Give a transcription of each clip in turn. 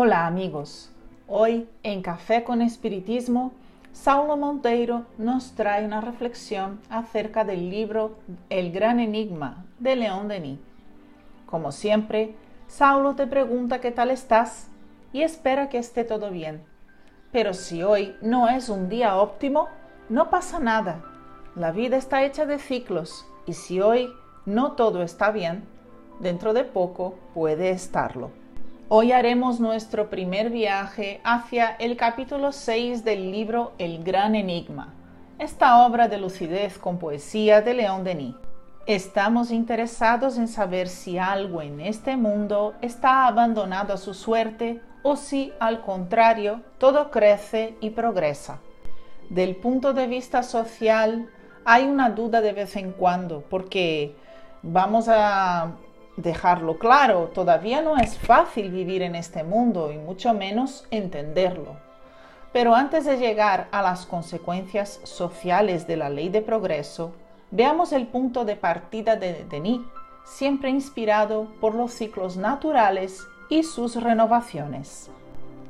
Hola amigos, hoy en Café con Espiritismo, Saulo Monteiro nos trae una reflexión acerca del libro El gran enigma de León Denis. Como siempre, Saulo te pregunta qué tal estás y espera que esté todo bien. Pero si hoy no es un día óptimo, no pasa nada. La vida está hecha de ciclos y si hoy no todo está bien, dentro de poco puede estarlo. Hoy haremos nuestro primer viaje hacia el capítulo 6 del libro El Gran Enigma, esta obra de lucidez con poesía de León Denis. Estamos interesados en saber si algo en este mundo está abandonado a su suerte o si, al contrario, todo crece y progresa. Del punto de vista social, hay una duda de vez en cuando, porque vamos a dejarlo claro, todavía no es fácil vivir en este mundo y mucho menos entenderlo. Pero antes de llegar a las consecuencias sociales de la ley de progreso, veamos el punto de partida de Denis, siempre inspirado por los ciclos naturales y sus renovaciones.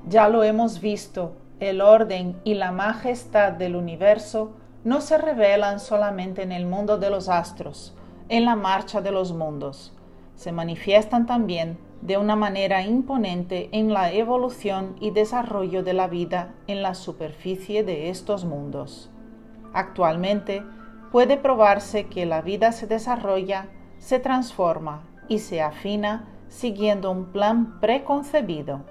Ya lo hemos visto, el orden y la majestad del universo no se revelan solamente en el mundo de los astros, en la marcha de los mundos, se manifiestan también de una manera imponente en la evolución y desarrollo de la vida en la superficie de estos mundos. Actualmente puede probarse que la vida se desarrolla, se transforma y se afina siguiendo un plan preconcebido.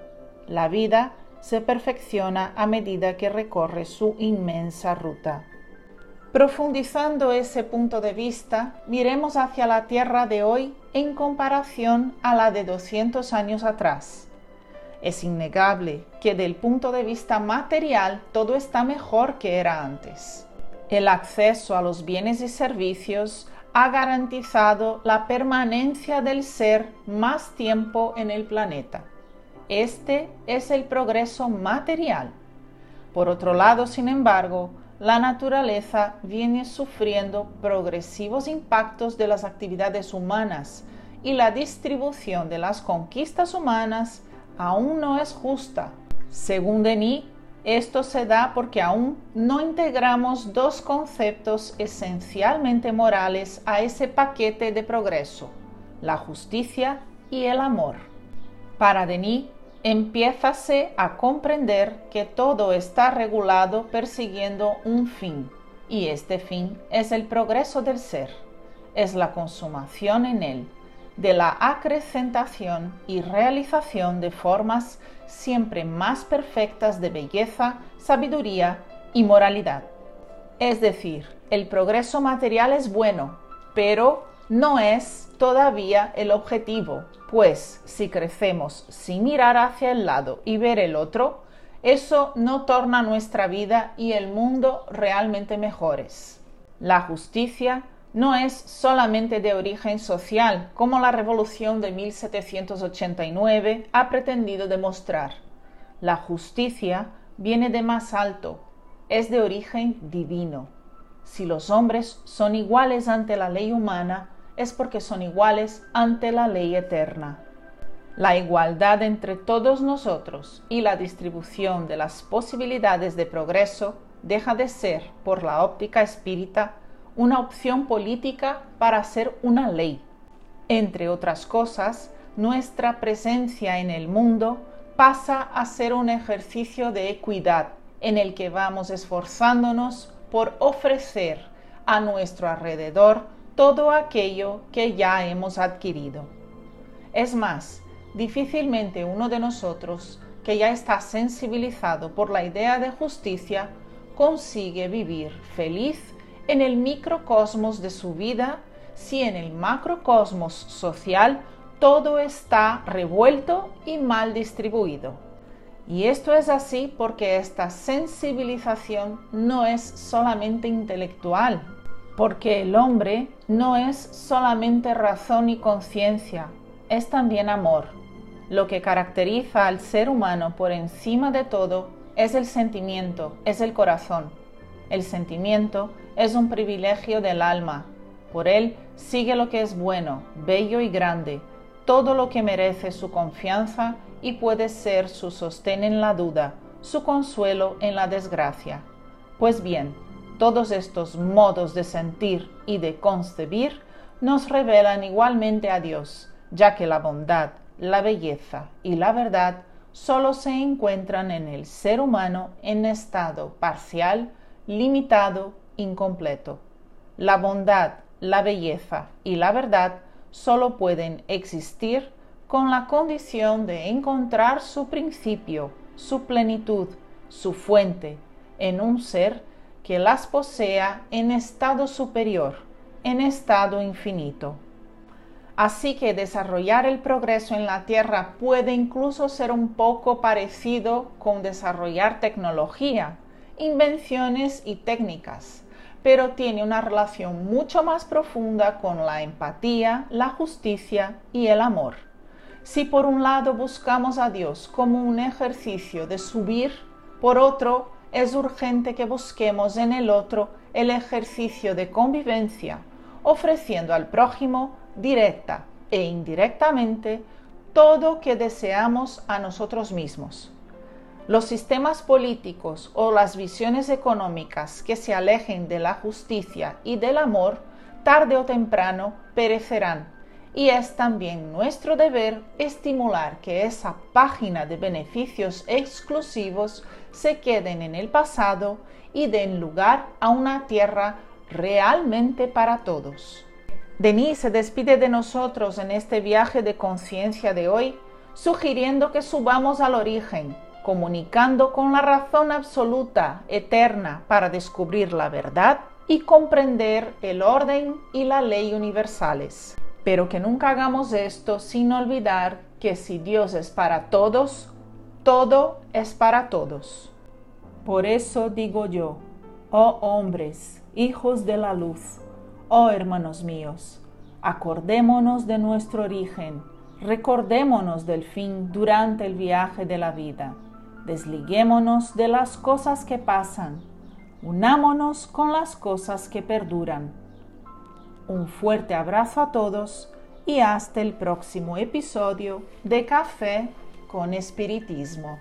La vida se perfecciona a medida que recorre su inmensa ruta. Profundizando ese punto de vista, miremos hacia la Tierra de hoy en comparación a la de 200 años atrás. Es innegable que del punto de vista material todo está mejor que era antes. El acceso a los bienes y servicios ha garantizado la permanencia del ser más tiempo en el planeta. Este es el progreso material. Por otro lado, sin embargo, la naturaleza viene sufriendo progresivos impactos de las actividades humanas y la distribución de las conquistas humanas aún no es justa. Según Denis, esto se da porque aún no integramos dos conceptos esencialmente morales a ese paquete de progreso, la justicia y el amor. Para Denis, empiézase a comprender que todo está regulado persiguiendo un fin, y este fin es el progreso del ser, es la consumación en él, de la acrecentación y realización de formas siempre más perfectas de belleza, sabiduría y moralidad. Es decir, el progreso material es bueno, pero no es todavía el objetivo, pues si crecemos sin mirar hacia el lado y ver el otro, eso no torna nuestra vida y el mundo realmente mejores. La justicia no es solamente de origen social, como la Revolución de 1789 ha pretendido demostrar. La justicia viene de más alto, es de origen divino. Si los hombres son iguales ante la ley humana, es porque son iguales ante la ley eterna. La igualdad entre todos nosotros y la distribución de las posibilidades de progreso deja de ser, por la óptica espírita, una opción política para ser una ley. Entre otras cosas, nuestra presencia en el mundo pasa a ser un ejercicio de equidad en el que vamos esforzándonos por ofrecer a nuestro alrededor todo aquello que ya hemos adquirido. Es más, difícilmente uno de nosotros que ya está sensibilizado por la idea de justicia consigue vivir feliz en el microcosmos de su vida si en el macrocosmos social todo está revuelto y mal distribuido. Y esto es así porque esta sensibilización no es solamente intelectual, porque el hombre no es solamente razón y conciencia, es también amor. Lo que caracteriza al ser humano por encima de todo es el sentimiento, es el corazón. El sentimiento es un privilegio del alma. Por él sigue lo que es bueno, bello y grande, todo lo que merece su confianza y puede ser su sostén en la duda, su consuelo en la desgracia. Pues bien, todos estos modos de sentir y de concebir nos revelan igualmente a Dios, ya que la bondad, la belleza y la verdad solo se encuentran en el ser humano en estado parcial, limitado, incompleto. La bondad, la belleza y la verdad solo pueden existir con la condición de encontrar su principio, su plenitud, su fuente, en un ser que las posea en estado superior, en estado infinito. Así que desarrollar el progreso en la Tierra puede incluso ser un poco parecido con desarrollar tecnología, invenciones y técnicas, pero tiene una relación mucho más profunda con la empatía, la justicia y el amor. Si por un lado buscamos a Dios como un ejercicio de subir, por otro es urgente que busquemos en el otro el ejercicio de convivencia, ofreciendo al prójimo directa e indirectamente todo que deseamos a nosotros mismos. Los sistemas políticos o las visiones económicas que se alejen de la justicia y del amor, tarde o temprano perecerán. Y es también nuestro deber estimular que esa página de beneficios exclusivos se queden en el pasado y den lugar a una tierra realmente para todos. Denis se despide de nosotros en este viaje de conciencia de hoy, sugiriendo que subamos al origen, comunicando con la razón absoluta, eterna, para descubrir la verdad y comprender el orden y la ley universales. Pero que nunca hagamos esto sin olvidar que si Dios es para todos, todo es para todos. Por eso digo yo, oh hombres, hijos de la luz, Oh hermanos míos, acordémonos de nuestro origen, recordémonos del fin durante el viaje de la vida, desliguémonos de las cosas que pasan, unámonos con las cosas que perduran. Un fuerte abrazo a todos y hasta el próximo episodio de Café con Espiritismo.